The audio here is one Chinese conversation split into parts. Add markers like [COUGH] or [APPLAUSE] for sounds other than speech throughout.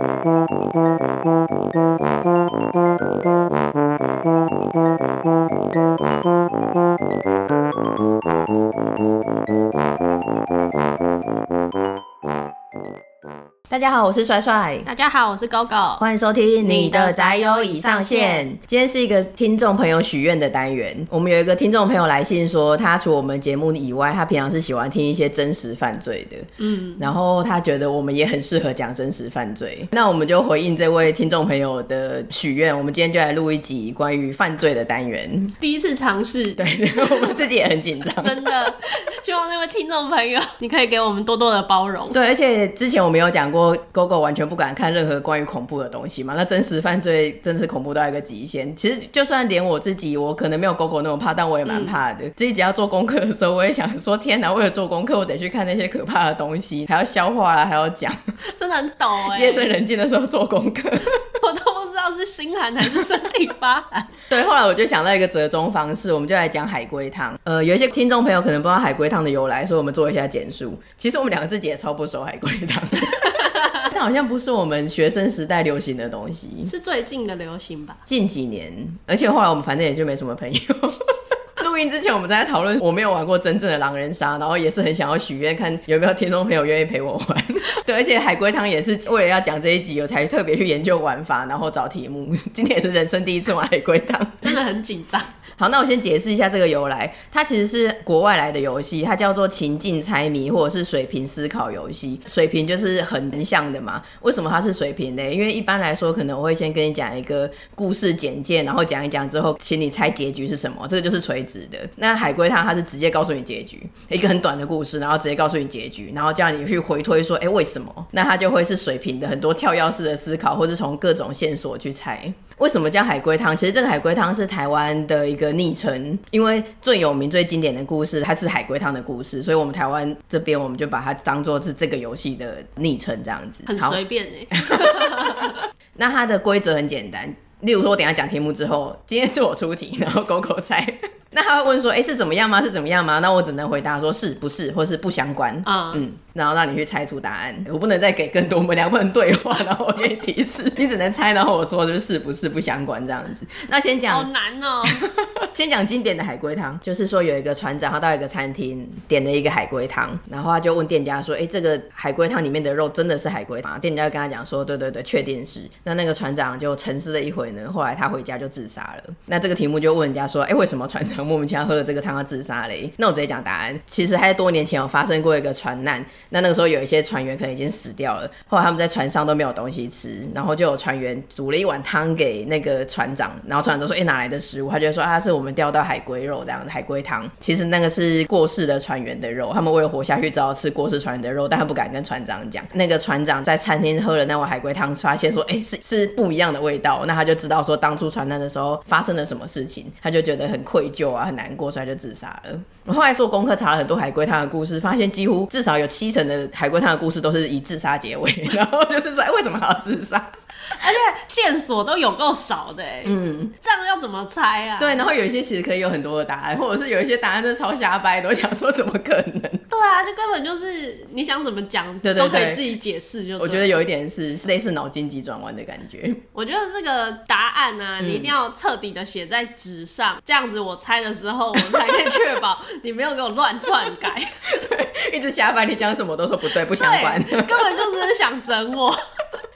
Thank you. 大家好，我是帅帅。大家好，我是 GoGo。欢迎收听你的宅友已上线。今天是一个听众朋友许愿的单元。我们有一个听众朋友来信说，他除我们节目以外，他平常是喜欢听一些真实犯罪的。嗯，然后他觉得我们也很适合讲真实犯罪。[LAUGHS] 那我们就回应这位听众朋友的许愿，我们今天就来录一集关于犯罪的单元。第一次尝试，[LAUGHS] 对，我们自己也很紧张。真的，希望那位听众朋友，你可以给我们多多的包容。对，而且之前我们有讲过。GoGo 完全不敢看任何关于恐怖的东西嘛？那真实犯罪真的是恐怖到一个极限。其实就算连我自己，我可能没有 GoGo 那么怕，但我也蛮怕的。这一集要做功课的时候，我也想说：天哪！为了做功课，我得去看那些可怕的东西，还要消化啊，还要讲，[LAUGHS] 真的很抖哎。夜深人静的时候做功课，[LAUGHS] 我都不知道是心寒还是身体发寒。[LAUGHS] 对，后来我就想到一个折中方式，我们就来讲海龟汤。呃，有一些听众朋友可能不知道海龟汤的由来，所以我们做一下简述。其实我们两个自己也超不熟海龟汤。[LAUGHS] 但好像不是我们学生时代流行的东西，是最近的流行吧？近几年，而且后来我们反正也就没什么朋友。[LAUGHS] 录音之前我们在讨论，我没有玩过真正的狼人杀，然后也是很想要许愿，看有没有听众朋友愿意陪我玩。[LAUGHS] 对，而且海龟汤也是为了要讲这一集，我才特别去研究玩法，然后找题目。今天也是人生第一次玩海龟汤，真的很紧张。好，那我先解释一下这个由来。它其实是国外来的游戏，它叫做情境猜谜或者是水平思考游戏。水平就是横向的嘛。为什么它是水平呢？因为一般来说，可能我会先跟你讲一个故事简介，然后讲一讲之后，请你猜结局是什么。这个就是垂直的。那海龟汤它是直接告诉你结局，一个很短的故事，然后直接告诉你结局，然后叫你去回推说，哎，为什么？那它就会是水平的，很多跳跃式的思考，或是从各种线索去猜。为什么叫海龟汤？其实这个海龟汤是台湾的一个昵称，因为最有名、最经典的故事，它是海龟汤的故事，所以我们台湾这边我们就把它当做是这个游戏的昵称，这样子。很随便哎。[LAUGHS] 那它的规则很简单，例如说，我等一下讲题目之后，今天是我出题，[LAUGHS] 然后 GoGo 猜。[LAUGHS] 那他会问说，哎，是怎么样吗？是怎么样吗？那我只能回答说是不是，或是不相关。嗯嗯。然后让你去猜出答案，我不能再给更多，我们两个人对话，[LAUGHS] 然后我给你提示，你只能猜，然后我说就是是不是不相关这样子。那先讲，好难哦。先讲经典的海龟汤，就是说有一个船长，他到一个餐厅点了一个海龟汤，然后他就问店家说，哎，这个海龟汤里面的肉真的是海龟吗？店家就跟他讲说，对对对，确定是。那那个船长就沉思了一会呢，后来他回家就自杀了。那这个题目就问人家说，哎，为什么船长莫名其妙喝了这个汤要自杀嘞？那我直接讲答案，其实还在多年前有发生过一个船难，那那个时候有一些。船员可能已经死掉了，后来他们在船上都没有东西吃，然后就有船员煮了一碗汤给那个船长，然后船长都说：“哎、哪来的食物？”他就说：“啊，是我们钓到海龟肉这样的海龟汤。”其实那个是过世的船员的肉，他们为了活下去，只好吃过世船员的肉，但他不敢跟船长讲。那个船长在餐厅喝了那碗海龟汤，发现说：“哎、是是不一样的味道。”那他就知道说当初传单的时候发生了什么事情，他就觉得很愧疚啊，很难过，所以就自杀了。我后来做功课查了很多海龟汤的故事，发现几乎至少有七成的海龟汤的故事都是以自杀结尾，[LAUGHS] 然后就是说，哎，为什么还要自杀？而且线索都有够少的，嗯，这样要怎么猜啊？对，然后有一些其实可以有很多的答案，或者是有一些答案是超瞎掰的，我想说怎么可能？[LAUGHS] 对啊，就根本就是你想怎么讲，对对对，都可以自己解释。就我觉得有一点是类似脑筋急转弯的感觉。我觉得这个答案呢、啊，你一定要彻底的写在纸上、嗯，这样子我猜的时候，我才可以确保你没有给我乱篡改。[LAUGHS] 对，一直瞎掰，你讲什么都说不对，不相关，[LAUGHS] 根本就只是想整我。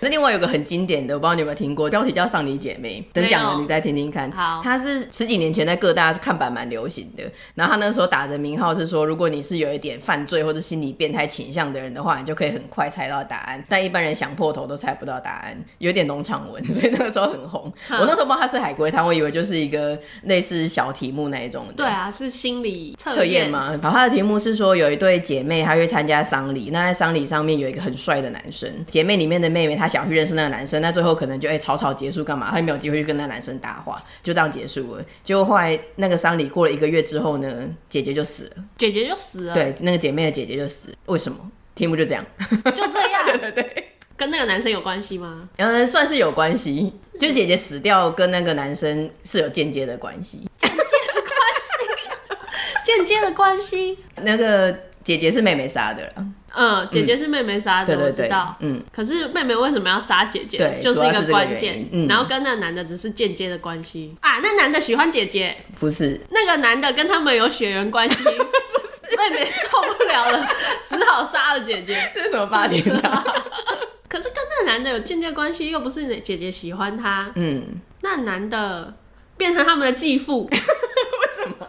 那另外有个很经典的，我不知道你有没有听过，标题叫《丧礼姐妹》，等讲了你再听听看。好，它是十几年前在各大看板蛮流行的，然后他那时候打着名号是说，如果你是有一点犯罪或者心理变态倾向的人的话，你就可以很快猜到答案，但一般人想破头都猜不到答案，有点农场文，[LAUGHS] 所以那个时候很红。[LAUGHS] 我那时候不知道它是海龟汤，我以为就是一个类似小题目那一种的。对啊，是心理测验吗？然后它的题目是说有一对姐妹，她去参加丧礼，那在丧礼上面有一个很帅的男生，姐妹里面的妹妹她想去认识那个男生，那最后可能就哎、欸、草草结束干嘛？她没有机会去跟那个男生搭话，就这样结束了。结果后来那个丧礼过了一个月之后呢，姐姐就死了，姐姐就死了。对，那个姐妹的姐姐就死了，为什么？题目就这样，就这样。[LAUGHS] 对对对，跟那个男生有关系吗？嗯，算是有关系，就是姐姐死掉跟那个男生是有间接的关系，间接的关系，间接的关系。那个姐姐是妹妹杀的了。嗯，姐姐是妹妹杀的，我知道。嗯，可是妹妹为什么要杀姐姐？对，就是一个关键。嗯，然后跟那男的只是间接的关系啊，那男的喜欢姐姐，不是？那个男的跟他们有血缘关系，[LAUGHS] 妹妹受不了了，只好杀了姐姐。这是什么八点档？[LAUGHS] 可是跟那男的有间接关系，又不是姐姐喜欢他。嗯，那男的变成他们的继父，[LAUGHS] 为什么？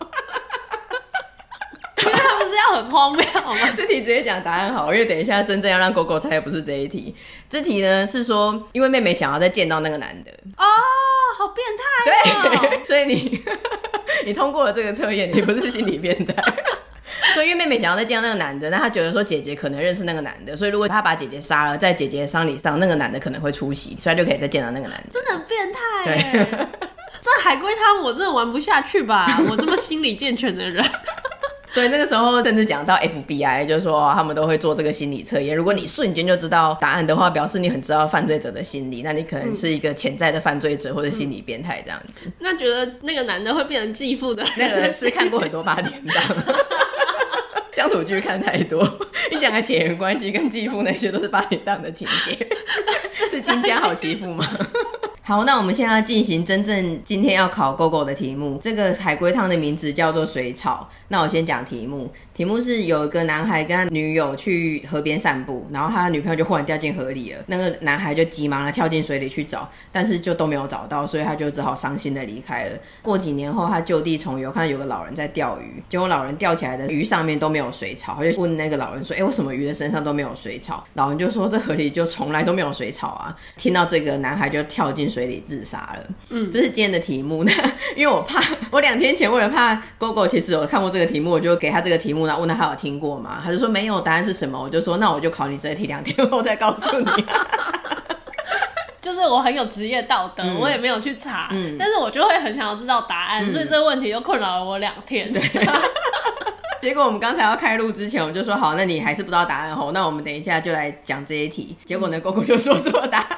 因为他不是要很荒谬吗？[LAUGHS] 这题直接讲答案好，因为等一下真正要让狗狗猜的不是这一题。这题呢是说，因为妹妹想要再见到那个男的。哦，好变态哦！对，所以你 [LAUGHS] 你通过了这个测验，你不是心理变态。对，因为妹妹想要再见到那个男的，那她觉得说姐姐可能认识那个男的，所以如果她把姐姐杀了，在姐姐的丧礼上，那个男的可能会出席，所以她就可以再见到那个男的。真的很变态。对，这海龟汤我真的玩不下去吧？我这么心理健全的人。对，那个时候甚至讲到 FBI，就是说他们都会做这个心理测验。如果你瞬间就知道答案的话，表示你很知道犯罪者的心理，那你可能是一个潜在的犯罪者或者心理变态这样子。嗯。那觉得那个男的会变成继父的，那个是看过很多八点档，[LAUGHS] 乡土剧看太多。你讲的血缘关系跟继父那些都是八点档的情节，[LAUGHS] 是金家好媳妇吗？好，那我们现在要进行真正今天要考 GoGo 的题目。这个海龟汤的名字叫做水草。那我先讲题目。题目是有一个男孩跟他女友去河边散步，然后他的女朋友就忽然掉进河里了。那个男孩就急忙的跳进水里去找，但是就都没有找到，所以他就只好伤心的离开了。过几年后，他就地重游，看到有个老人在钓鱼，结果老人钓起来的鱼上面都没有水草，他就问那个老人说：“哎，为什么鱼的身上都没有水草？”老人就说：“这河里就从来都没有水草啊。”听到这个，男孩就跳进水里自杀了。嗯，这是今天的题目。那因为我怕，我两天前为了怕 GoGo，其实有看过这个题目，我就给他这个题目，然后问他他有听过吗？他就说没有，答案是什么？我就说那我就考你这一题，两天后再告诉你。[LAUGHS] 就是我很有职业道德，嗯、我也没有去查，嗯、但是我就会很想要知道答案，嗯、所以这个问题就困扰了我两天。[LAUGHS] 对结果我们刚才要开录之前，我们就说好，那你还是不知道答案哦，那我们等一下就来讲这一题。结果呢，GoGo 就说出了答案。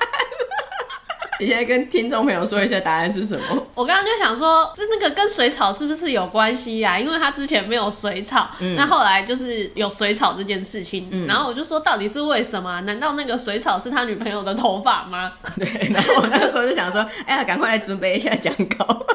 你现在跟听众朋友说一下答案是什么？我刚刚就想说，是那个跟水草是不是有关系呀、啊？因为他之前没有水草，嗯、那后来就是有水草这件事情。嗯、然后我就说，到底是为什么？难道那个水草是他女朋友的头发吗？[LAUGHS] 对。然后我那个时候就想说，哎呀，赶快来准备一下讲稿，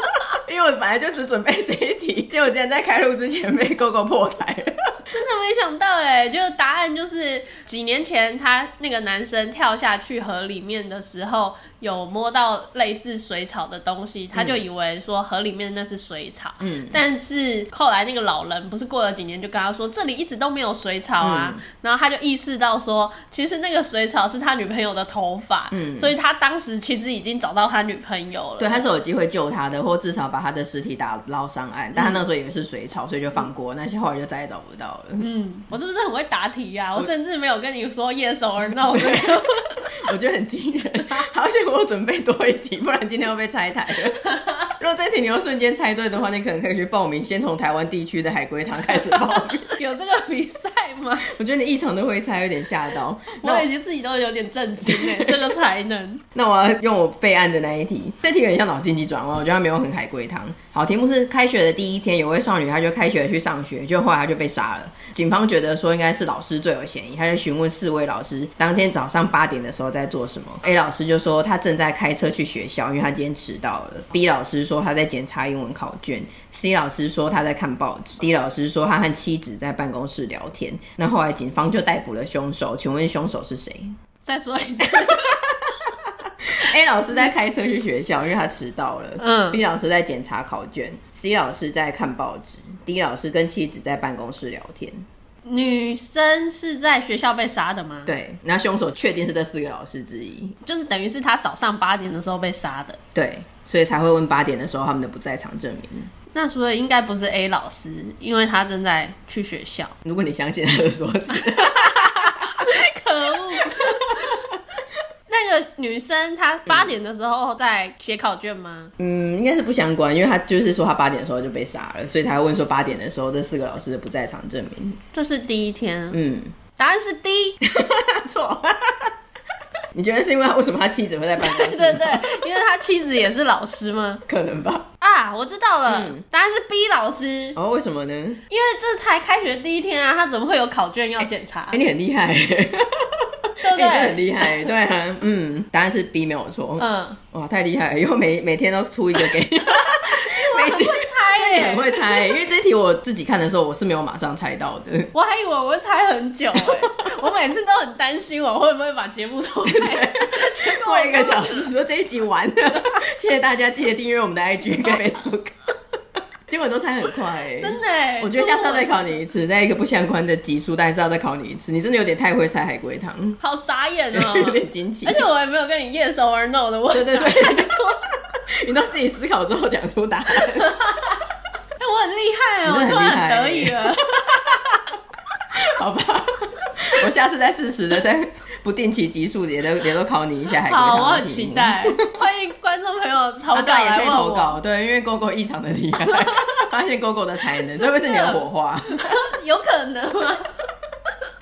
因为我本来就只准备这一题，结果今天在开录之前被 GoGo 破台了。[LAUGHS] 真的没想到哎，就答案就是几年前他那个男生跳下去河里面的时候，有摸到类似水草的东西，他就以为说河里面那是水草。嗯，但是后来那个老人不是过了几年就跟他说，这里一直都没有水草啊，嗯、然后他就意识到说，其实那个水草是他女朋友的头发。嗯，所以他当时其实已经找到他女朋友了。对，他是有机会救他的，或至少把他的尸体打捞上岸，但他那时候以为是水草，所以就放过，那些后来就再也找不到了。嗯，我是不是很会答题呀、啊？我，甚至没有跟你说 yes or no。[LAUGHS] 我觉得很惊人，好险我准备多一题，不然今天要被拆台了。[LAUGHS] 如果这题你要瞬间猜对的话，你可能可以去报名，先从台湾地区的海龟汤开始报名。[LAUGHS] 有这个比赛吗？我觉得你异常的会猜，有点吓到。我已经自己都有点震惊哎，这个才能。那我要用我备案的那一题，这题有点像脑筋急转弯，我觉得它没有很海龟好，题目是开学的第一天，有位少女，她就开学去上学，就后来她就被杀了。警方觉得说应该是老师最有嫌疑，他就询问四位老师，当天早上八点的时候在做什么。A 老师就说他正在开车去学校，因为他今天迟到了。B 老师说他在检查英文考卷。C 老师说他在看报纸。D 老师说他和妻子在办公室聊天。那后来警方就逮捕了凶手，请问凶手是谁？再说一次。A 老师在开车去学校，因为他迟到了。嗯。B 老师在检查考卷。C 老师在看报纸。D 老师跟妻子在办公室聊天。女生是在学校被杀的吗？对，那凶手确定是这四个老师之一，就是等于是他早上八点的时候被杀的。对，所以才会问八点的时候他们的不在场证明。那所以应该不是 A 老师，因为他正在去学校。如果你相信他的说辞，[LAUGHS] 可恶。那个女生她八点的时候在写考卷吗？嗯，应该是不相关，因为她就是说她八点的时候就被杀了，所以才会问说八点的时候这四个老师的不在场证明。这是第一天，嗯，答案是 D，[LAUGHS] 错。你觉得是因为他为什么他妻子会在办公室？[LAUGHS] 对对对，因为他妻子也是老师吗？可能吧。啊，啊，我知道了，嗯、答案是 B 老师。哦，为什么呢？因为这才开学第一天啊，他怎么会有考卷要检查？哎、欸欸，你很厉害，对不对？欸、很厉害，对啊，嗯，答案是 B 没有错。嗯，哇，太厉害了，以后每每天都出一个给你。[LAUGHS] 每天会猜耶，很会猜，因为这题我自己看的时候，我是没有马上猜到的。我还以为我会猜很久哎，[LAUGHS] 我每次都很担心我会不会把节目偷看，[LAUGHS] 过一个小时说这一集完了。谢谢大家，记得订阅我们的 IG 跟 Facebook。结果都猜很快哎，真的哎，我觉得下次要再考你一次，在一个不相关的集数，但是要再考你一次。你真的有点太会猜海龟汤，好傻眼哦，[LAUGHS] 有点惊奇。而且我也没有跟你 yes or no 的问题。对对对。[LAUGHS] 你都自己思考之后讲出答案，哎，我很厉害哦，你真的很厉害，得意了。[LAUGHS] 好吧，我下次再适时的在不定期集数也都也都考你一下海龟汤。好，我很期待，[LAUGHS] 欢迎观众朋友投稿也可以投稿，对，因为 GoGo 异常的厉害，[LAUGHS] 发现 GoGo 的才能，这会不会是你的火花？有可能吗？[LAUGHS]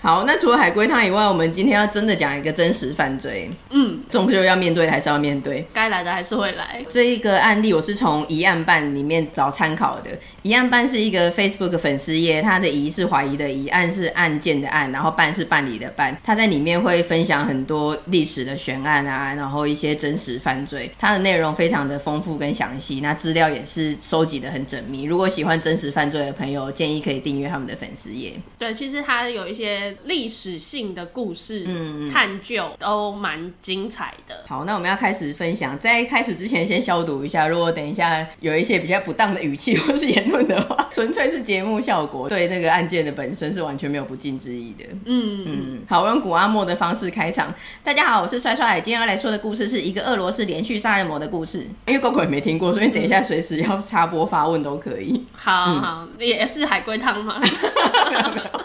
好，那除了海龟汤以外，我们今天要真的讲一个真实犯罪。嗯，终究要面对还是要面对，该来的还是会来。这一个案例我是从疑案办里面找参考的。疑案办是一个 Facebook 粉丝页，它的疑是怀疑的疑，案是案件的案，然后办是办理的办。它在里面会分享很多历史的悬案啊，然后一些真实犯罪，它的内容非常的丰富跟详细，那资料也是收集的很缜密。如果喜欢真实犯罪的朋友，建议可以订阅他们的粉丝页。对，其实它有一些。历史性的故事，嗯，探究都蛮精彩的。好，那我们要开始分享。在开始之前，先消毒一下。如果等一下有一些比较不当的语气或是言 [LAUGHS] 论的话，纯粹是节目效果，对那个案件的本身是完全没有不敬之意的。嗯嗯。好，我用古阿莫的方式开场。大家好，我是帅帅。今天要来说的故事是一个俄罗斯连续杀人魔的故事。因为 GoGo 也没听过，所以等一下随时要插播发问都可以。好、嗯、好，也是海龟汤吗？没 [LAUGHS] 有 [LAUGHS] 没有。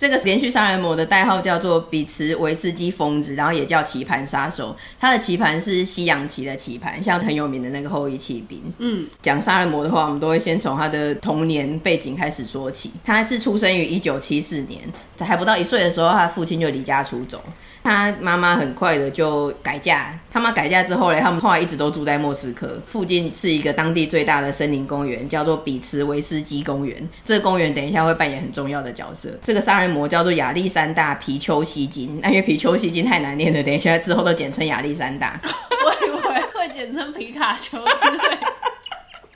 这个连续杀人魔的代号叫做比茨维斯基疯子，然后也叫棋盘杀手。他的棋盘是西洋棋的棋盘，像很有名的那个后羿骑兵。嗯，讲杀人魔的话，我们都会先从他的童年背景开始说起。他是出生于一九七四年，在还不到一岁的时候，他的父亲就离家出走。他妈妈很快的就改嫁，他妈改嫁之后嘞，他们后来一直都住在莫斯科附近，是一个当地最大的森林公园，叫做比茨维斯基公园。这个公园等一下会扮演很重要的角色。这个杀人魔叫做亚历山大皮丘西金，那因为皮丘西金太难念了，等一下之后都简称亚历山大。[LAUGHS] 我以为会简称皮卡丘之类。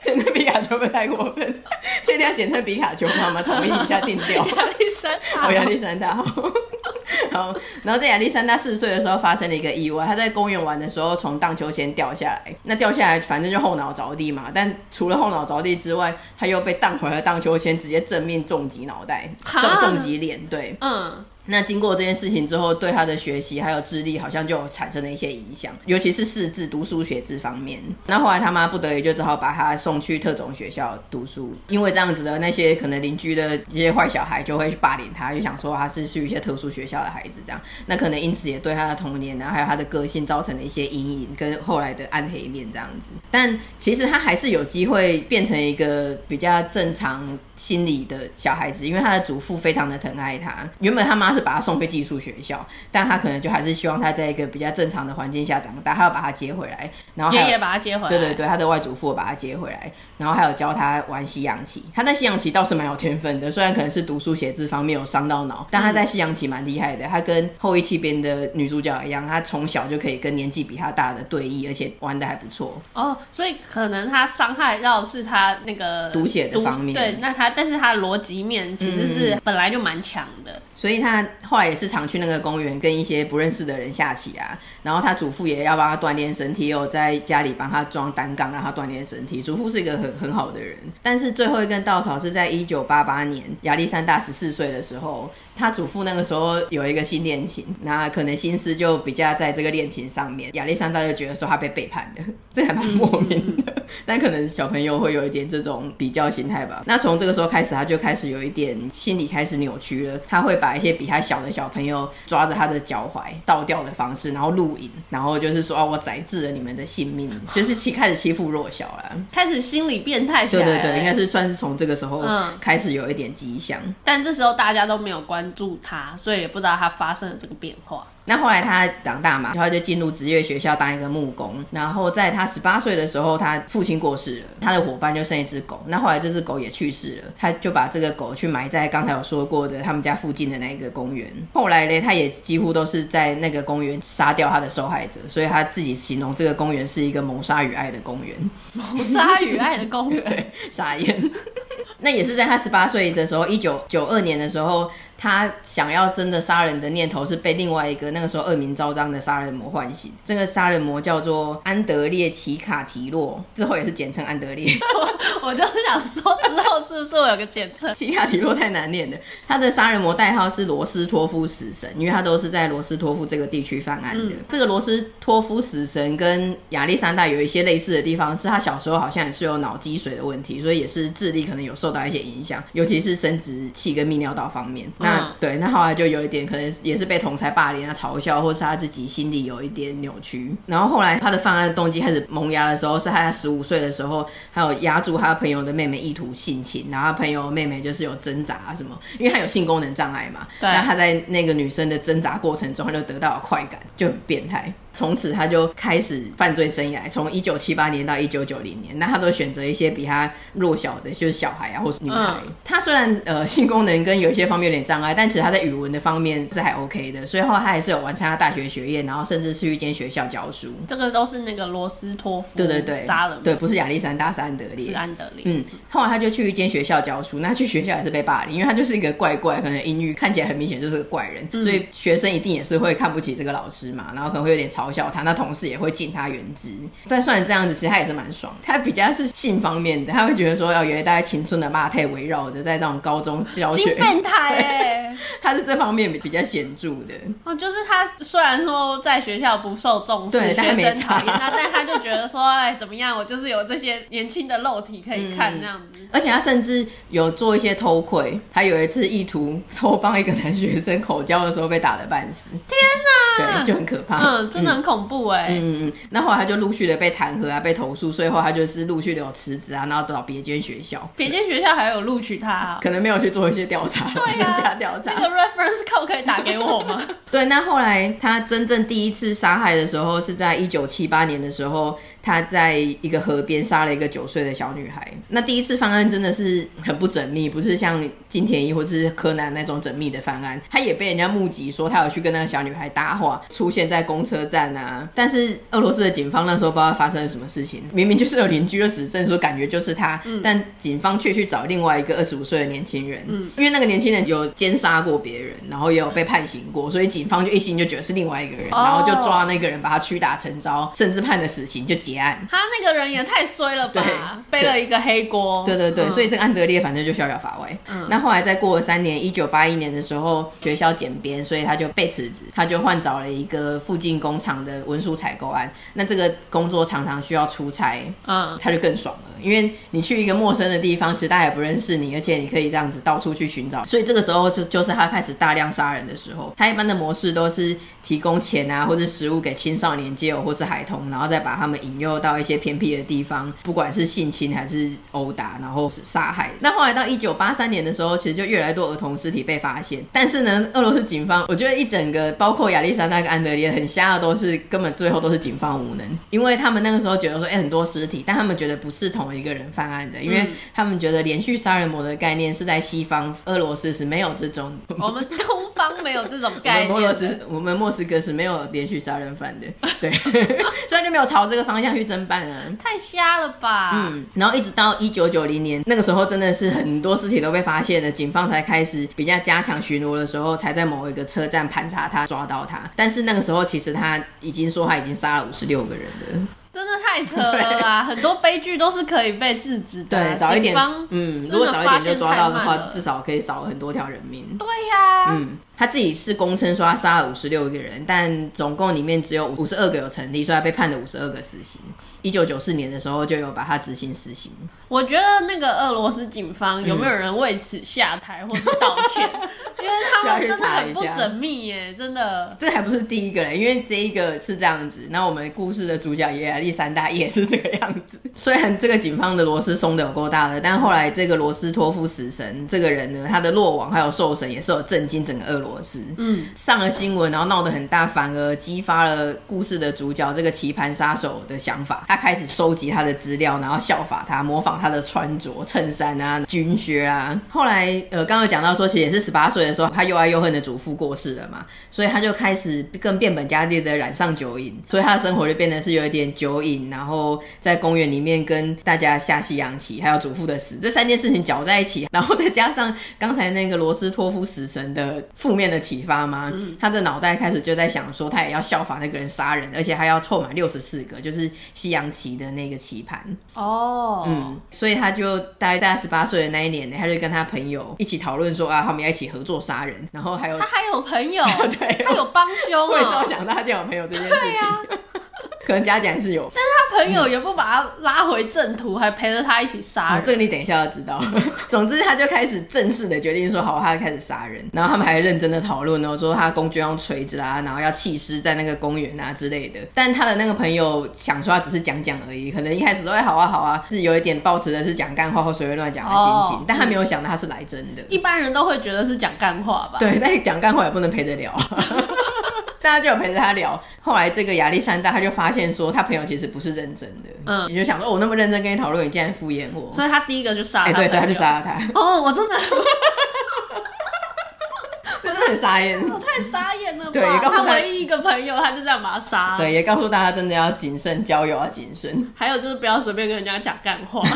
简称皮卡丘会太过分，[LAUGHS] 确定要简称皮卡丘吗？我们同意一下定调。亚历山大，哦，亚历山大，好。[LAUGHS] 好，然后在亚历山大四岁的时候发生了一个意外，他在公园玩的时候从荡秋千掉下来，那掉下来反正就后脑着地嘛，但除了后脑着地之外，他又被荡回了荡秋千，直接正面重击脑袋，重重击脸，对，嗯。那经过这件事情之后，对他的学习还有智力好像就产生了一些影响，尤其是识字、读书写字方面。那后来他妈不得已就只好把他送去特种学校读书，因为这样子的那些可能邻居的一些坏小孩就会去霸凌他，就想说他是去一些特殊学校的孩子这样。那可能因此也对他的童年啊，还有他的个性造成了一些阴影跟后来的暗黑面这样子。但其实他还是有机会变成一个比较正常心理的小孩子，因为他的祖父非常的疼爱他。原本他妈是把他送去寄宿学校，但他可能就还是希望他在一个比较正常的环境下长大，他要把他接回来。然后爷爷把他接回来，对对对，他的外祖父把他接回来，然后还有教他玩西洋棋。他在西洋棋倒是蛮有天分的，虽然可能是读书写字方面有伤到脑，但他在西洋棋蛮厉害的。他跟后翼弃兵的女主角一样，他从小就可以跟年纪比他大的对弈，而且玩的还不错。哦，所以可能他伤害到是他那个读写的方面。对，那他但是他逻辑面其实是本来就蛮强的。嗯所以他后来也是常去那个公园跟一些不认识的人下棋啊，然后他祖父也要帮他锻炼身体，有在家里帮他装单杠让他锻炼身体。祖父是一个很很好的人，但是最后一根稻草是在一九八八年，亚历山大十四岁的时候。他祖父那个时候有一个新恋情，那可能心思就比较在这个恋情上面。亚历山大就觉得说他被背叛了，这还蛮莫名的。[LAUGHS] 但可能小朋友会有一点这种比较心态吧。那从这个时候开始，他就开始有一点心理开始扭曲了。他会把一些比他小的小朋友抓着他的脚踝倒吊的方式，然后录影，然后就是说哦，我宰制了你们的性命，就是欺开始欺负弱小了，[LAUGHS] 开始心理变态。对对对，应该是算是从这个时候开始有一点迹象。但这时候大家都没有关。关注他，所以也不知道他发生了这个变化。那后来他长大嘛，然后就进入职业学校当一个木工。然后在他十八岁的时候，他父亲过世了，他的伙伴就剩一只狗。那后来这只狗也去世了，他就把这个狗去埋在刚才有说过的他们家附近的那个公园。后来呢，他也几乎都是在那个公园杀掉他的受害者，所以他自己形容这个公园是一个谋杀与爱的公园。谋杀与爱的公园，[LAUGHS] 对，傻眼。[LAUGHS] 那也是在他十八岁的时候，一九九二年的时候。他想要真的杀人的念头是被另外一个那个时候恶名昭彰的杀人魔唤醒。这个杀人魔叫做安德烈奇卡提洛，之后也是简称安德烈。我，[LAUGHS] 我就是想说，之后是不是我有个简称？奇卡提洛太难念了。他的杀人魔代号是罗斯托夫死神，因为他都是在罗斯托夫这个地区犯案的。嗯、这个罗斯托夫死神跟亚历山大有一些类似的地方，是他小时候好像也是有脑积水的问题，所以也是智力可能有受到一些影响，尤其是生殖器跟泌尿道方面。那嗯、对，那后来就有一点，可能也是被同才霸凌啊、嘲笑，或是他自己心里有一点扭曲。然后后来他的犯案动机开始萌芽的时候，是他在十五岁的时候，还有压住他朋友的妹妹意图性侵，然后他朋友妹妹就是有挣扎啊什么，因为他有性功能障碍嘛。对。那他在那个女生的挣扎过程中，他就得到了快感，就很变态。从此他就开始犯罪生涯，从一九七八年到一九九零年，那他都选择一些比他弱小的，就是小孩啊，或是女孩。嗯、他虽然呃性功能跟有一些方面有点障碍，但其实他在语文的方面是还 OK 的，所以后来他还是有完成他大学学业，然后甚至是去一间学校教书。这个都是那个罗斯托夫对对对杀了，对，不是亚历山大，是安德烈，是安德烈。嗯，后来他就去一间学校教书，那去学校也是被霸凌，因为他就是一个怪怪，可能英语看起来很明显就是个怪人，嗯、所以学生一定也是会看不起这个老师嘛，然后可能会有点嘲笑他。那同事。也会敬他原职，但虽然这样子，其实他也是蛮爽。他比较是性方面的，他会觉得说，要原来大家青春的妈太围绕着，在这种高中教学，变态哎，[LAUGHS] 他是这方面比较显著的。哦，就是他虽然说在学校不受重视，学生讨厌他，但他就觉得说，哎，怎么样，我就是有这些年轻的肉体可以看这样子。嗯，而且他甚至有做一些偷窥，他有一次意图偷帮一个男学生口交的时候被打得半死。天哪，对，就很可怕。嗯，真的很恐怖哎。嗯嗯，那后来他就陆续的被弹劾啊，被投诉，所以后来他就是陆续的有辞职啊，然后找别间学校，别间学校还有录取他，啊，可能没有去做一些调查，对啊，调查。这个 reference code 可以打给我吗？[LAUGHS] 对，那后来他真正第一次杀害的时候是在一九七八年的时候。他在一个河边杀了一个九岁的小女孩。那第一次犯案真的是很不缜密，不是像金田一或是柯南那种缜密的犯案。他也被人家目击说他有去跟那个小女孩搭话，出现在公车站啊。但是俄罗斯的警方那时候不知道发生了什么事情，明明就是有邻居的指证说感觉就是他，嗯、但警方却去找另外一个二十五岁的年轻人。嗯，因为那个年轻人有奸杀过别人，然后也有被判刑过，所以警方就一心就觉得是另外一个人，哦、然后就抓那个人，把他屈打成招，甚至判了死刑就结。他那个人也太衰了吧，对背了一个黑锅。对对对，嗯、所以这个安德烈反正就逍遥法外。嗯，那后来再过了三年，一九八一年的时候，学校减编，所以他就被辞职，他就换找了一个附近工厂的文书采购案。那这个工作常常需要出差，嗯，他就更爽了，因为你去一个陌生的地方，其实大家也不认识你，而且你可以这样子到处去寻找。所以这个时候是就是他开始大量杀人的时候。他一般的模式都是提供钱啊，或者食物给青少年、街友或是孩童，然后再把他们引诱。又到一些偏僻的地方，不管是性侵还是殴打，然后是杀害。那后来到一九八三年的时候，其实就越来越多儿童尸体被发现。但是呢，俄罗斯警方，我觉得一整个包括亚历山大跟安德烈很瞎的，都是根本最后都是警方无能，因为他们那个时候觉得说，哎、很多尸体，但他们觉得不是同一个人犯案的，因为他们觉得连续杀人魔的概念是在西方俄罗斯是没有这种，我们东方没有这种概念。俄罗斯，我们莫斯科是没有连续杀人犯的，对，所以就没有朝这个方向。去侦办啊，太瞎了吧！嗯，然后一直到一九九零年，那个时候真的是很多尸体都被发现了，警方才开始比较加强巡逻的时候，才在某一个车站盘查他，抓到他。但是那个时候其实他已经说他已经杀了五十六个人了，真的太扯了啦！很多悲剧都是可以被制止的，对，早一点，嗯，如果早一点就抓到的话，至少可以少很多条人命。对呀、啊，嗯。他自己是公称说他杀了五十六个人，但总共里面只有五十二个有成立，所以他被判了五十二个死刑。一九九四年的时候就有把他执行死刑。我觉得那个俄罗斯警方有没有人为此下台或者道歉？嗯、[LAUGHS] 因为他们真的很不缜密耶，真的。这还不是第一个嘞，因为这一个是这样子。那我们故事的主角也亚历山大也是这个样子。[LAUGHS] 虽然这个警方的螺丝松的有够大的，但后来这个罗斯托夫死神这个人呢，他的落网还有受审也是有震惊整个俄罗斯。嗯，上了新闻，然后闹得很大，反而激发了故事的主角这个棋盘杀手的想法。他开始收集他的资料，然后效法他，模仿他的穿着、衬衫啊、军靴啊。[LAUGHS] 后来，呃，刚刚讲到说，其实也是十八岁的时候，他又爱又恨的祖父过世了嘛，所以他就开始更变本加厉的染上酒瘾，所以他的生活就变得是有一点酒瘾，然后在公园里面跟大家下西洋棋，还有祖父的死，这三件事情搅在一起，然后再加上刚才那个罗斯托夫死神的负面的启发吗，嗯、他的脑袋开始就在想说，他也要效仿那个人杀人，而且还要凑满六十四个，就是西洋棋的那个棋盘。哦，嗯，所以他就大概在十八岁的那一年呢，他就跟他朋友一起讨论说啊，他们要一起合作杀人，然后还有他还有朋友，[LAUGHS] 对，他有帮凶，为什么想到他就有朋友这件事情？[LAUGHS] 可能加减是有，但是他朋友也不把他拉回正途，嗯、还陪着他一起杀人。哦，这个你等一下要知道。[LAUGHS] 总之，他就开始正式的决定说，好，他开始杀人。然后他们还认真的讨论哦，说他工具用锤子啊，然后要弃尸在那个公园啊之类的。但他的那个朋友想说，他只是讲讲而已，可能一开始都会好啊好啊，是有一点抱持的是讲干话或随便乱讲的心情。哦、但他没有想到他是来真的。一般人都会觉得是讲干话吧？对，但讲干话也不能陪得了。[LAUGHS] 大家就有陪着他聊，后来这个亚历山大他就发现说，他朋友其实不是认真的，嗯，你就想说，我那么认真跟你讨论，你竟然敷衍我，所以他第一个就杀了，哎，对，所以他就杀了他。哦，我真的，[LAUGHS] 真的很傻眼，我太傻眼了吧。对，也告诉他，他唯一一个朋友，他就这样把他杀。对，也告诉大家真的要谨慎交友，要谨慎。还有就是不要随便跟人家讲干话。[LAUGHS]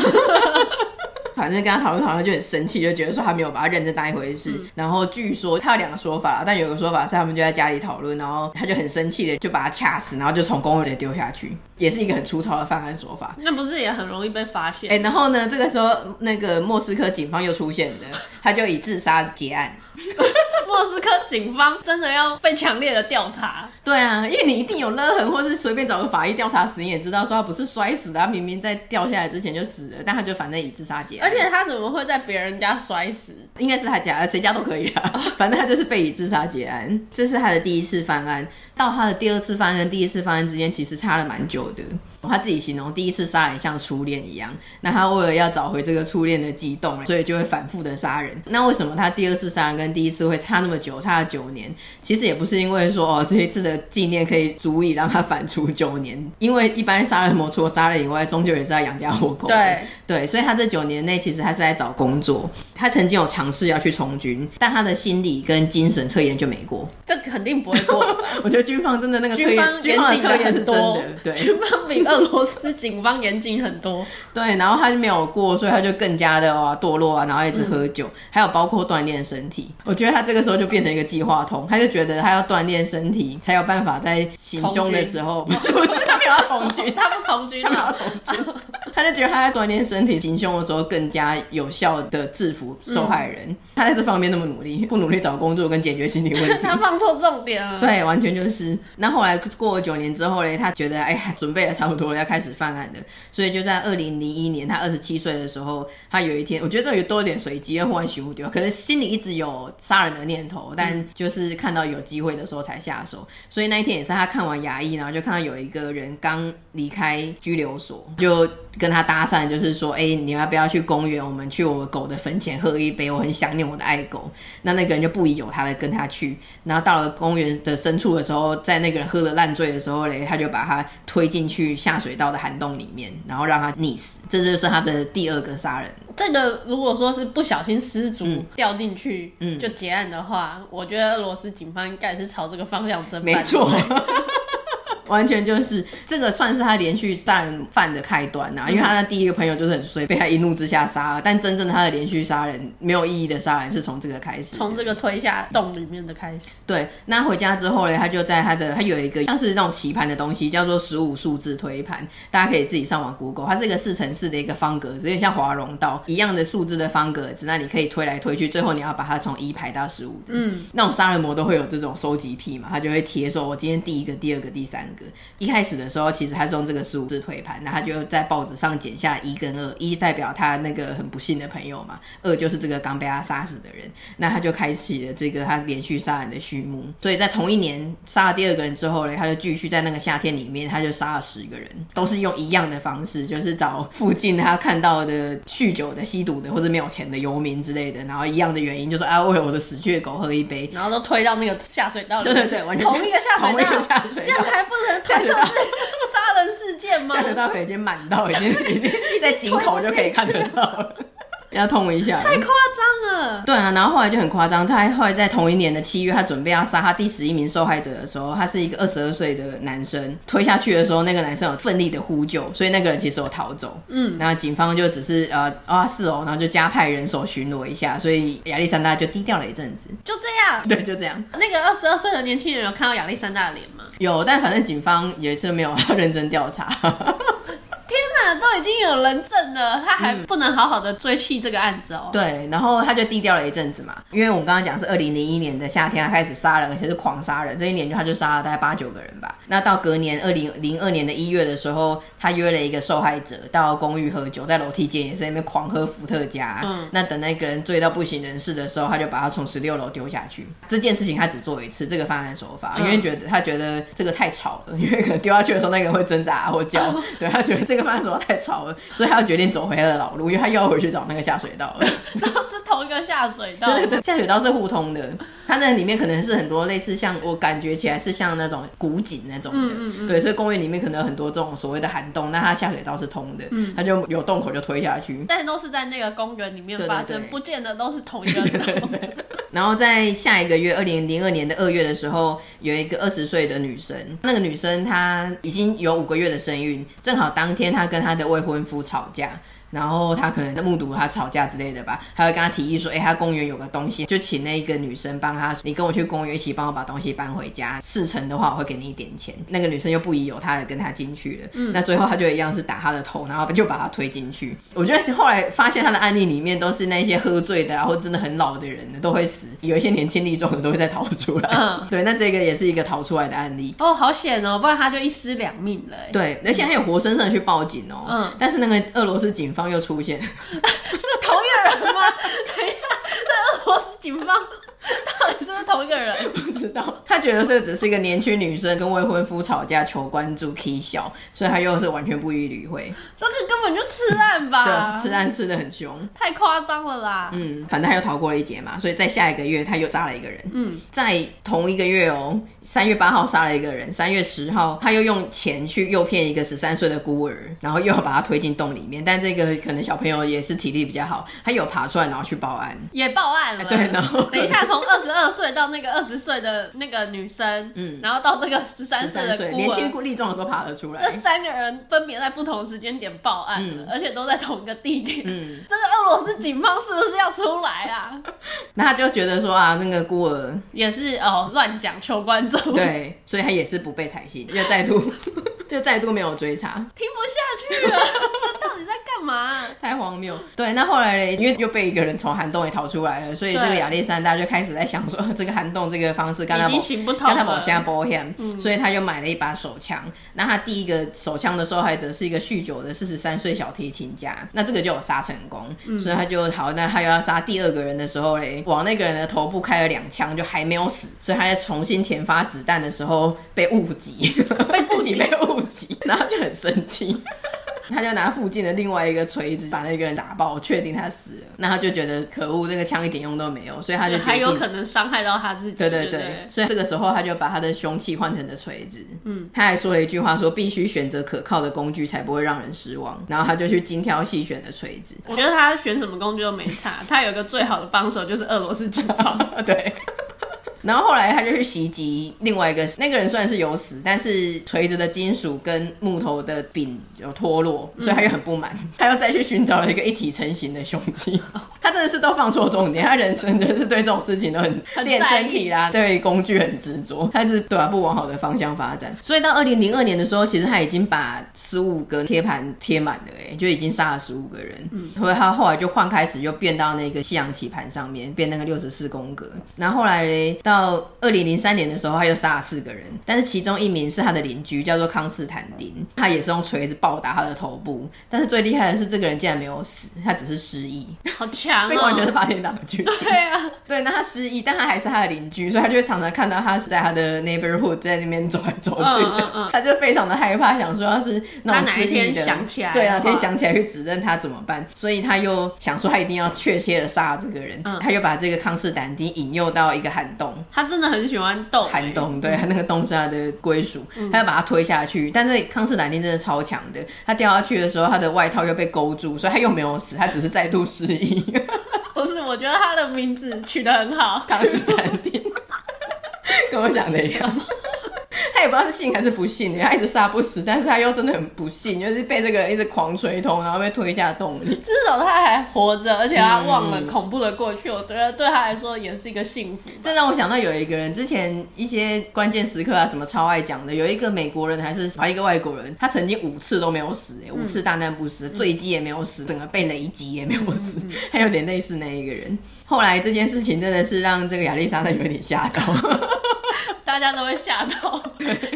反正跟他讨论讨论就很生气，就觉得说他没有把他认真当一回事。嗯、然后据说他有两个说法，但有个说法是他们就在家里讨论，然后他就很生气的就把他掐死，然后就从公寓里丢下去，也是一个很粗糙的犯案说法。那不是也很容易被发现？哎、欸，然后呢，这个时候那个莫斯科警方又出现了，他就以自杀结案。[LAUGHS] 莫斯科警方真的要被强烈的调查？对啊，因为你一定有勒痕，或是随便找个法医调查时，你也知道说他不是摔死的，他明明在掉下来之前就死了，但他就反正以自杀结案。而且他怎么会在别人家摔死？应该是他家，谁家都可以啊，反正他就是被以自杀结案。这是他的第一次犯案，到他的第二次犯案跟第一次犯案之间其实差了蛮久的。他自己形容第一次杀人像初恋一样，那他为了要找回这个初恋的激动，所以就会反复的杀人。那为什么他第二次杀人跟第一次会差那么久，差了九年？其实也不是因为说哦这一次的纪念可以足以让他反刍九年，因为一般杀人魔除了杀人以外，终究也是要养家活口的。对对，所以他这九年内其实他是在找工作。他曾经有尝试要去从军，但他的心理跟精神测验就没过。这肯定不会过。[LAUGHS] 我觉得军方真的那个测验，军方测验是真的。对，军方比俄罗斯警方严谨很多。[LAUGHS] 对，然后他就没有过，所以他就更加的啊堕落啊，然后一直喝酒，嗯、还有包括锻炼身体。我觉得他这个时候就变成一个计划通，他就觉得他要锻炼身体，才有办法在行凶的时候，[LAUGHS] 他没有要从军，[LAUGHS] 他不从军，他没有要从军，他就觉得他在锻炼身体，行凶的时候更加有效的制服受害人。嗯、他在这方面那么努力，不努力找工作跟解决心理问题，他放错重点了。对，完全就是。那后来过了九年之后呢，他觉得哎呀，准备的差不多了，要开始犯案的，所以就在二零零一年，他二十七岁的时候，他有一天，我觉得这有多一点随机，忽然虚无掉，可能心里一直有杀人的念头，但就是看到有机会的时候才下手。所以那一天也是他看完牙医，然后就看到有一个人刚离开拘留所，就跟他搭讪，就是说，哎，你要不要去公园？我们去我狗的坟前喝一杯，我很想念我的爱狗。那那个人就不疑有他的跟他去，然后到了公园的深处的时候，在那个人喝得烂醉的时候嘞，他就把他推进去下水道的涵洞里面，然后让他溺死。这就是他的第二个杀人。这个如果说是不小心失足掉进去，嗯，就结案的话，嗯、我觉得俄罗斯警方应该是朝这个方向侦办。没错。完全就是这个算是他连续杀人犯的开端呐、啊，因为他的第一个朋友就是很衰，被他一怒之下杀了。但真正他的连续杀人没有意义的杀人是从这个开始，从这个推下洞里面的开始。对，那回家之后呢，他就在他的他有一个像是那种棋盘的东西，叫做十五数字推盘，大家可以自己上网 Google，它是一个四乘四的一个方格子，有点像华容道一样的数字的方格子，那你可以推来推去，最后你要把它从一排到十五。嗯，那种杀人魔都会有这种收集癖嘛，他就会贴说，我今天第一个、第二个、第三个。一开始的时候，其实他是用这个十五字推盘，那他就在报纸上剪下一跟二，一代表他那个很不幸的朋友嘛，二就是这个刚被他杀死的人，那他就开启了这个他连续杀人的序幕。所以在同一年杀了第二个人之后呢，他就继续在那个夏天里面，他就杀了十个人，都是用一样的方式，就是找附近他看到的酗酒的、吸毒的或者没有钱的游民之类的，然后一样的原因就是啊，为我的死去的狗喝一杯，然后都推到那个下水道里。对对对，完全同一个下水道，同一个下水道，这样还不能下水道杀人事件吗？看得到已经满到已经 [LAUGHS] 已经在井口就可以看得到了。要痛一下，太夸对啊，然后后来就很夸张。他还后来在同一年的七月，他准备要杀他第十一名受害者的时候，他是一个二十二岁的男生。推下去的时候，那个男生有奋力的呼救，所以那个人其实有逃走。嗯，然后警方就只是呃啊是哦，然后就加派人手巡逻一下，所以亚历山大就低调了一阵子。就这样，[LAUGHS] 对，就这样。那个二十二岁的年轻人有看到亚历山大的脸吗？有，但反正警方也是没有认真调查。[LAUGHS] [LAUGHS] 天哪，都已经有人证了，他还不能好好的追弃这个案子哦、嗯。对，然后他就低调了一阵子嘛，因为我们刚刚讲是二零零一年的夏天，他开始杀人，而且是狂杀人。这一年就他就杀了大概八九个人吧。那到隔年二零零二年的一月的时候，他约了一个受害者到公寓喝酒，在楼梯间也是在那边狂喝伏特加。嗯，那等那个人醉到不省人事的时候，他就把他从十六楼丢下去。这件事情他只做一次，这个犯案手法，因为觉得他觉得这个太吵了，因为可能丢下去的时候那个人会挣扎或叫，[LAUGHS] 对，他觉得这个犯案手法太吵了，所以他要决定走回他的老路，因为他又要回去找那个下水道了。[LAUGHS] 都是同一个下水道，对对对，下水道是互通的。它那里面可能是很多类似像我感觉起来是像那种古井那种的，嗯嗯嗯。对，所以公园里面可能有很多这种所谓的涵洞，那它下水道是通的，嗯，它就有洞口就推下去。但是都是在那个公园里面发生，不见得都是同一个 [LAUGHS] 然后在下一个月，二零零二年的二月的时候，有一个二十岁的女生，那个女生她已经有五个月的身孕，正好当天她跟她的未婚夫吵架。然后他可能在目睹他吵架之类的吧，他会跟他提议说，哎、欸，他公园有个东西，就请那一个女生帮他，你跟我去公园一起帮我把东西搬回家，事成的话我会给你一点钱。那个女生又不疑有他的跟他进去了，嗯，那最后他就一样是打他的头，然后就把他推进去。我觉得后来发现他的案例里面都是那些喝醉的啊，或真的很老的人呢都会死，有一些年轻力壮的都会再逃出来。嗯，[LAUGHS] 对，那这个也是一个逃出来的案例。哦，好险哦，不然他就一尸两命了。对，而且还有活生生的去报警哦。嗯，但是那个俄罗斯警方又出现，[LAUGHS] 是同一个人吗？[LAUGHS] 等一下，那俄罗斯警方。到底是不是同一个人？[LAUGHS] 不知道。他觉得这只是一个年轻女生跟未婚夫吵架求关注 K 小，所以他又是完全不予理会。这个根本就吃案吧？对，吃案吃的很凶，太夸张了啦。嗯，反正他又逃过了一劫嘛，所以在下一个月他又扎了一个人。嗯，在同一个月哦，三月八号杀了一个人，三月十号他又用钱去诱骗一个十三岁的孤儿，然后又要把他推进洞里面。但这个可能小朋友也是体力比较好，他有爬出来然后去报案，也报案了。对，然后等一下。从二十二岁到那个二十岁的那个女生，嗯，然后到这个十三岁的孤儿，年轻力壮的都爬得出来。这三个人分别在不同时间点报案了，嗯，而且都在同一个地点。嗯，这个俄罗斯警方是不是要出来啊？[LAUGHS] 那他就觉得说啊，那个孤儿也是哦，乱讲求关注，对，所以他也是不被采信，又再度就再度没有追查，听不下去了，[LAUGHS] 这到底在干嘛？太荒谬。对，那后来呢？因为又被一个人从涵洞里逃出来了，所以这个亚历山大就开。始在想说这个涵洞这个方式，刚才我行不通，刚才我现在保险，所以他就买了一把手枪。那他第一个手枪的受害者是一个酗酒的四十三岁小提琴家，那这个就有杀成功，嗯、所以他就好。那他又要杀第二个人的时候嘞，往那个人的头部开了两枪，就还没有死，所以他在重新填发子弹的时候被误击，被 [LAUGHS] 自己被误击，[LAUGHS] 然后就很生气。[LAUGHS] 他就拿附近的另外一个锤子把那个人打爆，确定他死了。那他就觉得可恶，那个枪一点用都没有，所以他就还有可能伤害到他自己。对对对，所以这个时候他就把他的凶器换成了锤子。嗯，他还说了一句话说，说必须选择可靠的工具，才不会让人失望。然后他就去精挑细选的锤子。我觉得他选什么工具都没差，他有个最好的帮手就是俄罗斯警方。[LAUGHS] 对。然后后来他就去袭击另外一个，那个人虽然是有死，但是垂直的金属跟木头的柄有脱落，所以他又很不满，嗯、他又再去寻找了一个一体成型的凶器。[LAUGHS] 他真的是都放错重点，他人生就是对这种事情都很练身体啦，对工具很执着，他是对吧？不往好的方向发展。所以到二零零二年的时候，其实他已经把十五个贴盘贴满了，哎，就已经杀了十五个人。嗯，所以他后来就换开始又变到那个西洋棋盘上面，变那个六十四宫格。然后后来嘞，到二零零三年的时候，他又杀了四个人，但是其中一名是他的邻居，叫做康斯坦丁，他也是用锤子暴打他的头部。但是最厉害的是，这个人竟然没有死，他只是失忆。好强哦！这个完全是八点档的剧情。对啊，对，那他失忆，但他还是他的邻居，所以他就会常常看到他是在他的 neighborhood 在那边走来走去的。嗯嗯嗯，他就非常的害怕，想说要是那种失忆的，他哪一天想起来，对啊，哪天想起来去指认他怎么办？所以他又想说他一定要确切的杀这个人，嗯、他又把这个康斯坦丁引诱到一个涵洞。他真的很喜欢洞、欸，寒洞，对，他那个洞是他的归属，嗯、他要把他推下去。但是康斯坦丁真的超强的，他掉下去的时候，他的外套又被勾住，所以他又没有死，他只是再度失忆。[LAUGHS] 不是，我觉得他的名字取得很好，康斯坦丁，跟我想的一样。[LAUGHS] [LAUGHS] 他也不知道是信还是不信，他一直杀不死，但是他又真的很不幸，就是被这个一直狂锤头，然后被推下洞里。[LAUGHS] 至少他还活着，而且他忘了恐怖的过去，嗯、我觉得对他来说也是一个幸福。这让我想到有一个人，之前一些关键时刻啊，什么超爱讲的，有一个美国人还是一个外国人，他曾经五次都没有死，哎，五次大难不死，坠机、嗯、也没有死，整个被雷击也没有死，还、嗯、[LAUGHS] 有点类似那一个人。后来这件事情真的是让这个亚历山大有点吓到。大家都会吓到，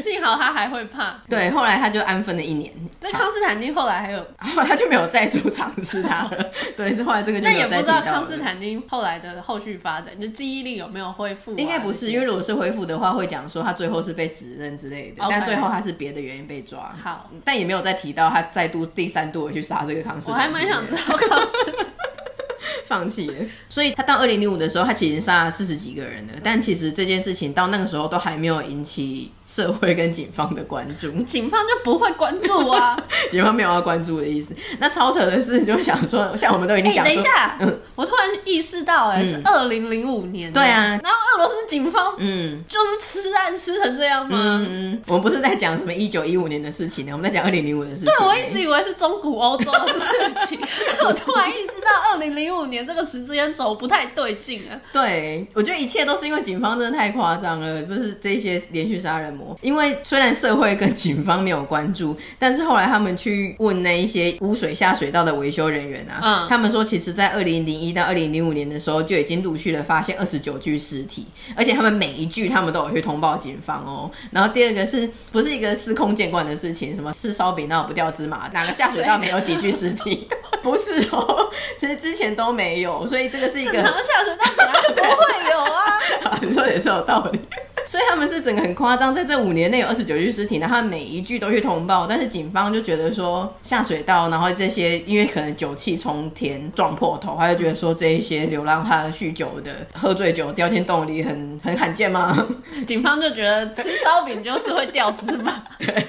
幸好他还会怕。对，后来他就安分了一年。这康斯坦丁后来还有，后来他就没有再度尝试他了。[LAUGHS] 对，后来这个。那也不知道康斯坦丁后来的后续发展，就记忆力有没有恢复？应该不是，因为如果是恢复的话，会讲说他最后是被指认之类的.但最后他是别的原因被抓。好，但也没有再提到他再度第三度的去杀这个康斯坦丁。我还蛮想知道康斯坦丁。放弃了，所以他到二零零五的时候，他其实杀了四十几个人了。但其实这件事情到那个时候都还没有引起社会跟警方的关注，[LAUGHS] 警方就不会关注啊。[LAUGHS] 警方没有要关注的意思。那超扯的是，就想说，[LAUGHS] 像我们都已经讲，欸、等一下，嗯，我突然意识到、欸，哎、嗯，是二零零五年。对啊，然后俄罗斯警方，嗯，就是吃案吃成这样吗？嗯嗯，我们不是在讲什么一九一五年的事情呢，我们在讲二零零五的事情。对，我一直以为是中古欧洲的事情，但我突然意识到二零零五年。年这个时间轴不太对劲啊！对，我觉得一切都是因为警方真的太夸张了，就是这些连续杀人魔。因为虽然社会跟警方没有关注，但是后来他们去问那一些污水下水道的维修人员啊，嗯，他们说其实在二零零一到二零零五年的时候就已经陆续的发现二十九具尸体，而且他们每一具他们都有去通报警方哦。然后第二个是不是一个司空见惯的事情？什么吃烧饼那不掉芝麻？哪个下水道没有几具尸体？[LAUGHS] 不是哦，其实之前都没。没有，所以这个是一个正常的下水道本来就不会有啊。[LAUGHS] 你说也是有道理，[LAUGHS] 所以他们是整个很夸张，在这五年内有二十九具尸体，然后每一具都去通报，但是警方就觉得说下水道，然后这些因为可能酒气冲天撞破头，他就觉得说这一些流浪汉酗酒的喝醉酒掉进洞里很很罕见吗？警方就觉得吃烧饼就是会掉芝麻。[LAUGHS] 对。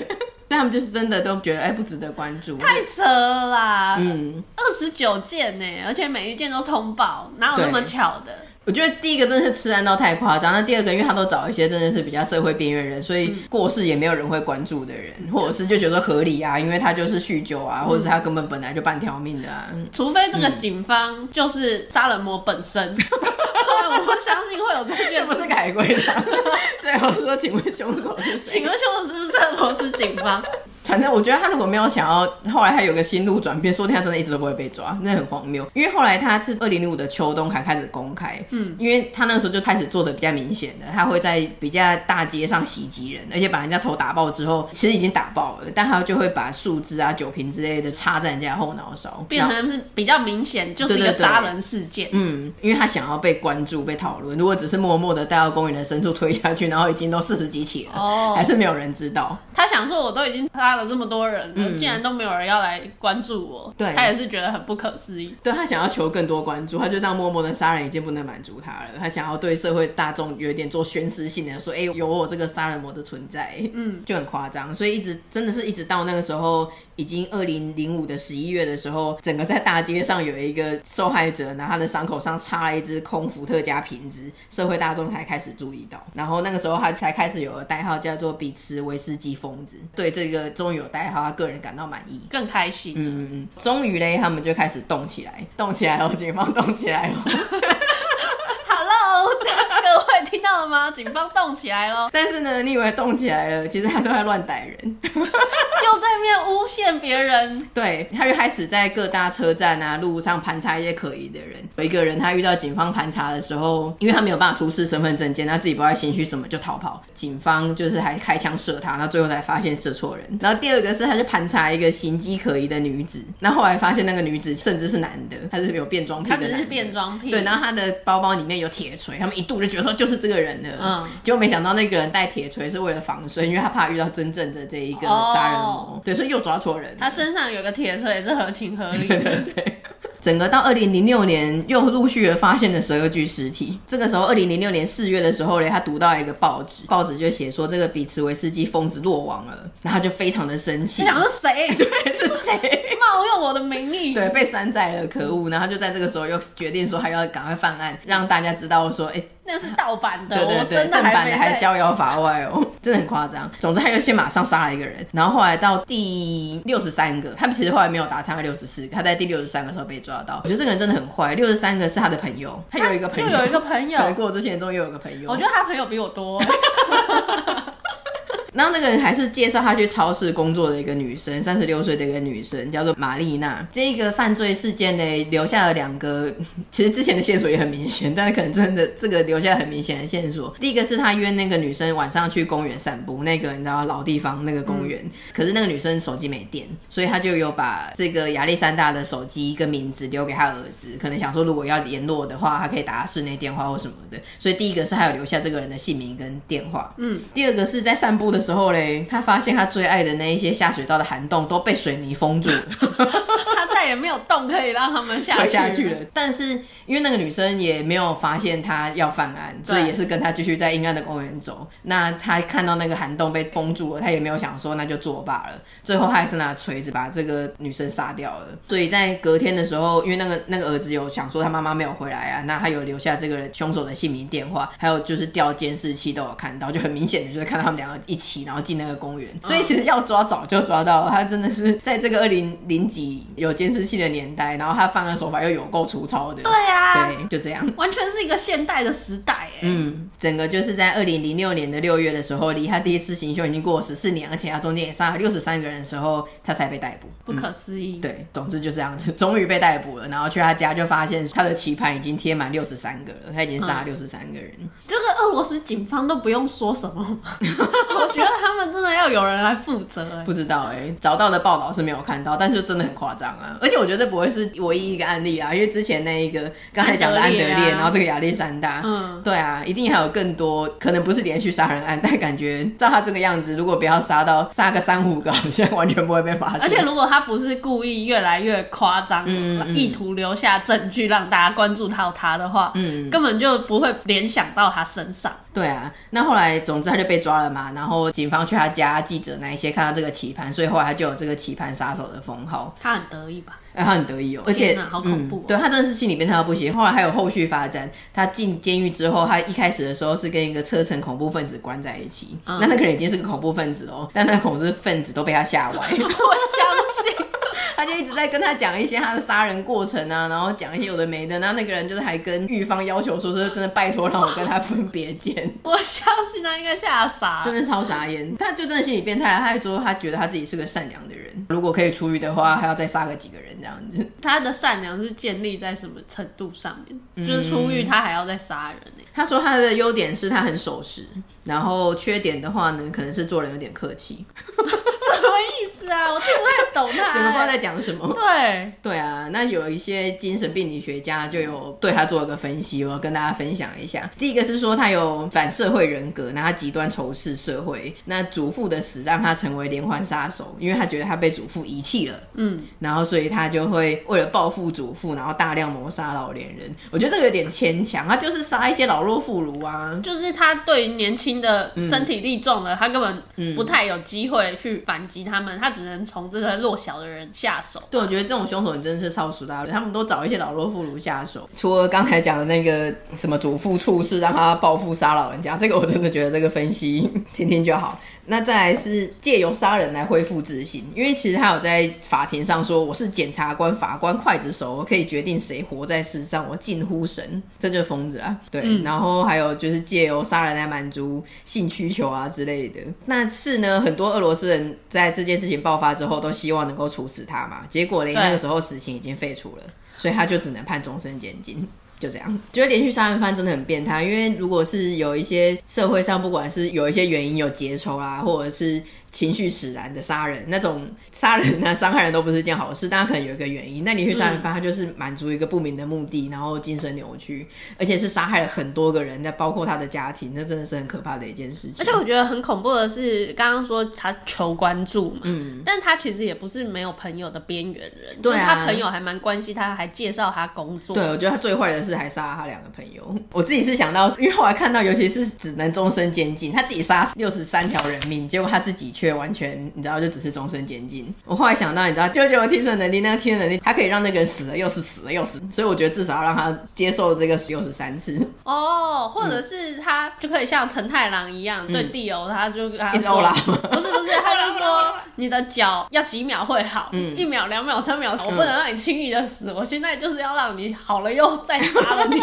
他们就是真的都觉得哎、欸，不值得关注，太扯了啦！嗯，二十九件呢，而且每一件都通报，哪有那么巧的？我觉得第一个真的是吃案到太夸张，那第二个，因为他都找一些真的是比较社会边缘人，所以过世也没有人会关注的人，嗯、或者是就觉得合理啊，因为他就是酗酒啊，嗯、或者是他根本本来就半条命的啊。除非这个警方就是杀人魔本身，[LAUGHS] 嗯、我不相信会有这件，不是改归的。[LAUGHS] 最后说，请问凶手是谁？请问凶手是不是俄罗斯警方？反正我觉得他如果没有想要，后来他有个心路转变，说不定他真的一直都不会被抓，那很荒谬。因为后来他是二零零五的秋冬才开始公开，嗯，因为他那个时候就开始做的比较明显的，他会在比较大街上袭击人，而且把人家头打爆之后，其实已经打爆了，但他就会把树枝啊、酒瓶之类的插在人家后脑勺，变成是比较明显，就是一个杀人事件。嗯，因为他想要被关注、被讨论。如果只是默默的带到公园的深处推下去，然后已经都四十几起了，哦，还是没有人知道。他想说，我都已经杀了这么多人。嗯，竟然都没有人要来关注我，对，他也是觉得很不可思议。对，他想要求更多关注，他就这样默默的杀人已经不能满足他了。他想要对社会大众有一点做宣示性的说，哎、欸，有我这个杀人魔的存在，嗯，就很夸张。所以一直真的是一直到那个时候，已经二零零五的十一月的时候，整个在大街上有一个受害者，然后他的伤口上插了一支空伏特加瓶子，社会大众才开始注意到。然后那个时候他才开始有了代号叫做比茨威斯基疯子。对这个终于有代号，他个人感到满意，更开心。嗯嗯嗯，终于嘞，他们就开始动起来，动起来了，警方动起来了。各位听到了吗？警方动起来了。但是呢，你以为动起来了，其实他都在乱逮人，[LAUGHS] 诬陷别人。对，他就开始在各大车站啊、路上盘查一些可疑的人。有一个人，他遇到警方盘查的时候，因为他没有办法出示身份证件，他自己不知道心虚什么就逃跑。警方就是还开枪射他，那最后才发现射错人。然后第二个是，他就盘查一个行迹可疑的女子，那后来发现那个女子甚至是男的，他是有变装癖的。他只是变装癖。对，然后他的包包里面有铁锤，他们一度就觉得说就是这个人了。嗯，结果没想到那个人带铁锤是为了防身，因为他怕遇到真正的这一个杀人魔。哦、对，所以又抓错人。他身上有个铁锤也是合情合理的。[LAUGHS] 对，对，对。整个到二零零六年，又陆续的发现了十二具尸体。这个时候，二零零六年四月的时候呢，他读到一个报纸，报纸就写说这个比茨维斯基疯子落网了，然后就非常的生气。你想是谁？[LAUGHS] 对，是谁冒用我的名义？对，被山寨了，可恶！然后就在这个时候又决定说，还要赶快犯案，让大家知道说，哎。那是盗版的，对对对，正版的还逍遥法外哦，[LAUGHS] 真的很夸张。总之，他就先马上杀了一个人，然后后来到第六十三个，他们其实后来没有达成六十四个，他在第六十三个时候被抓到。我觉得这个人真的很坏。六十三个是他的朋友，他有一个朋友，又有一个朋友，对，过之前终于有一个朋友。我觉得他朋友比我多。[LAUGHS] 然后那个人还是介绍他去超市工作的一个女生，三十六岁的一个女生，叫做玛丽娜。这个犯罪事件呢，留下了两个，[LAUGHS] 其实之前的线索也很明显，但是可能真的这个留下很明显的线索。第一个是他约那个女生晚上去公园散步，那个你知道老地方那个公园，嗯、可是那个女生手机没电，所以他就有把这个亚历山大的手机跟名字留给他儿子，可能想说如果要联络的话，他可以打室内电话或什么的。所以第一个是他有留下这个人的姓名跟电话。嗯，第二个是在散步的时候嘞，他发现他最爱的那一些下水道的涵洞都被水泥封住了，[LAUGHS] 他再也没有洞可以让他们下去，[LAUGHS] 下去了。但是因为那个女生也没有发现他要犯案，所以也是跟他继续在阴暗的公园走。那他看到那个涵洞被封住了，他也没有想说那就作罢了。最后他还是拿锤子把这个女生杀掉了。所以在隔天的时候，因为那个那个儿子有想说他妈妈没有回来啊，那他有留下这个凶手的姓名、电话，还有就是调监视器都有看到，就很明显的就是看到他们两个一起，然后进那个公园。所以其实要抓早就抓到了，他真的是在这个二零零几有监视器的年代，然后他犯案手法又有够粗糙的。对啊，对，就这样，完全是一个现代的时代哎。嗯，整个就是在二零零六年的六月的时候，离他第一次行凶已经过了十四年，而且他中间也杀了六十三个人的时候，他才被逮捕。不可思议。嗯，对，总之就这样子，[LAUGHS] 终于被逮捕了。然后去他家就发现他的棋盘已经贴满六十三个了，他已经杀了六十三个人。嗯，这个俄罗斯警方都不用说什么，[LAUGHS] 我觉 [LAUGHS] 得他们真的要有人来负责。不知道哎、欸，找到的报道是没有看到，但是真的很夸张啊！而且我觉得不会是唯一一个案例啊，因为之前那一个刚才讲的安德烈，然后这个亚历山大，嗯，对啊，一定还有更多，可能不是连续杀人案，但感觉照他这个样子，如果不要杀到杀个三五个，好像完全不会被发现。而且如果他不是故意越来越夸张，嗯，嗯，意图留下证据让大家关注到他的话，嗯，根本就不会联想到他身上。对啊，那后来总之他就被抓了嘛，然后警方去他家，记者那一些看到这个棋盘，所以后来他就有这个棋盘杀手的封号。他很得意吧？哎，他很得意哦，而且好恐怖哦。嗯，对他真的是心里变态到不行。后来还有后续发展，他进监狱之后，他一开始的时候是跟一个车臣恐怖分子关在一起，嗯，那那个人已经是个恐怖分子哦，但那恐怖分子都被他吓歪。[LAUGHS] 我相信。他就一直在跟他讲一些他的杀人过程啊，然后讲一些有的没的。然后那个人就是还跟狱方要求说，是真的拜托让我跟他分别见。[LAUGHS] 我相信他应该吓傻，真的超傻眼。他就真的心理变态，他还说他觉得他自己是个善良的人，如果可以出狱的话，还要再杀个几个人这样子。[LAUGHS] 他的善良是建立在什么程度上面？嗯、就是出狱他还要再杀人呢？他说他的优点是他很守时，然后缺点的话呢，可能是做人有点客气。[LAUGHS] 什么意思啊？我听不太懂他，[LAUGHS] 怎么不知道在讲什么？对对啊，那有一些精神病理学家就有对他做了个分析，我要跟大家分享一下。第一个是说他有反社会人格，那他极端仇视社会。那祖父的死让他成为连环杀手，因为他觉得他被祖父遗弃了，嗯，然后所以他就会为了报复祖父，然后大量谋杀老年人。我觉得这个有点牵强，他就是杀一些老弱妇孺啊，就是他对年轻的身体力壮的，嗯、他根本不太有机会去反击他们，他只能从这个弱小的人下手。对，我觉得这种凶手你真的是超熟大人，他们都找一些老弱妇孺下手。除了刚才讲的那个什么祖父处事让他报复杀老人家，这个我真的觉得这个分析 [LAUGHS] 听听就好。那再来是借由杀人来恢复自信，因为其实他有在法庭上说：“我是检察官、法官、刽子手，我可以决定谁活在世上，我近乎神。”这就是疯子啊！对，嗯、然后还有就是借由杀人来满足性需求啊之类的。那是呢，很多俄罗斯人在这件事情爆发之后，都希望能够处死他嘛。结果呢，那个时候死刑已经废除了，所以他就只能判终身监禁。就这样，觉得连续杀人犯真的很变态，因为如果是有一些社会上，不管是有一些原因有结仇啊，或者是。情绪使然的杀人，那种杀人啊、伤害人都不是一件好事。大家可能有一个原因，那连续杀人犯他就是满足一个不明的目的，然后精神扭曲，而且是杀害了很多个人，那包括他的家庭，那真的是很可怕的一件事情。而且我觉得很恐怖的是，刚刚说他求关注嘛，嗯，但他其实也不是没有朋友的边缘人，对啊，就是他朋友还蛮关心他，还介绍他工作。对，我觉得他最坏的是还杀了他两个朋友。我自己是想到，因为后来看到，尤其是只能终身监禁，他自己杀六十三条人命，结果他自己却完全。你知道，就只是终身监禁。我后来想到，你知道，舅舅的替身能力，那个替身能力，他可以让那个人死了又死，死了又死，所以我觉得至少要让他接受这个六十三次。[LAUGHS] 哦，或者是他就可以像陈太郎一样，嗯、对地友，他就跟他说，[LAUGHS] 不是不是，他就说 [LAUGHS] 你的脚要几秒会好，嗯、一秒、两秒、三秒，我不能让你轻易的死，我现在就是要让你好了又再杀了你。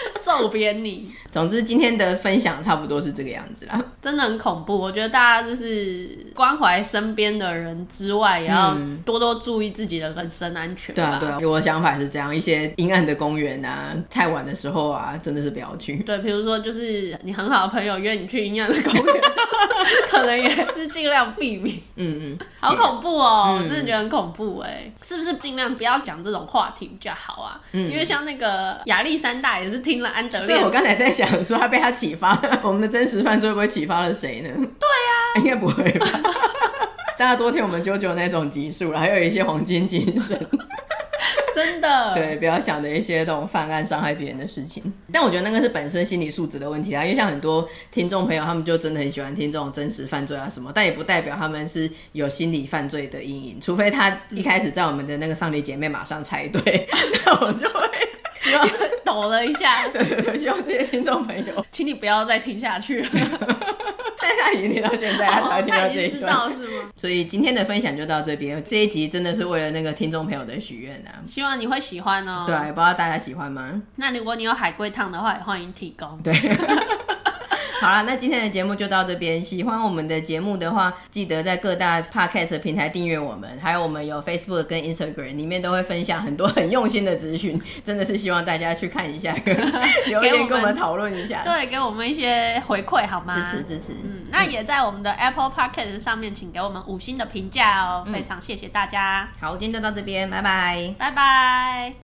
[LAUGHS] 揍扁你！总之，今天的分享差不多是这个样子啦。真的很恐怖，我觉得大家就是关怀身边的人之外，也要多多注意自己的人身安全。对啊，对啊，我的想法是这样：一些阴暗的公园啊，太晚的时候啊，真的是不要去。对，比如说，就是你很好的朋友约你去阴暗的公园，[LAUGHS] 可能也是尽量避免。嗯嗯，好恐怖哦！我真的觉得很恐怖哎，是不是尽量不要讲这种话题比较好啊？嗯因为像那个亚历山大也是听了安德烈。对，我刚才在想说，他被他启发，[LAUGHS] 我们的真实犯罪会不会启发了谁呢？对呀、啊，应该不会吧？[LAUGHS] 大家多听我们九九那种集数，还有一些黄金精神，[LAUGHS] 真的。对，不要想着一些这种犯案伤害别人的事情。但我觉得那个是本身心理素质的问题啊，因为像很多听众朋友，他们就真的很喜欢听这种真实犯罪啊什么，但也不代表他们是有心理犯罪的阴影，除非他一开始在我们的那个上帝姐妹马上猜对，那我就会。希望 [LAUGHS] 抖了一下，对对对，希望这些听众朋友，请你不要再听下去了。但他已经听到现在，他才会听到这一段，知道是吗？所以今天的分享就到这边，这一集真的是为了那个听众朋友的许愿啊，希望你会喜欢哦。对，不知道大家喜欢吗？那如果你有海龟汤的话，也欢迎提供。对。好了，那今天的节目就到这边。喜欢我们的节目的话，记得在各大 podcast 平台订阅我们，还有我们有 Facebook 跟 Instagram，里面都会分享很多很用心的资讯，真的是希望大家去看一下，[LAUGHS] [LAUGHS] 留言跟我们讨论一下，对，给我们一些回馈好吗？支持支持。嗯，那也在我们的 Apple Podcast 上面，请给我们五星的评价哦，嗯、非常谢谢大家。好，今天就到这边，拜拜，拜拜。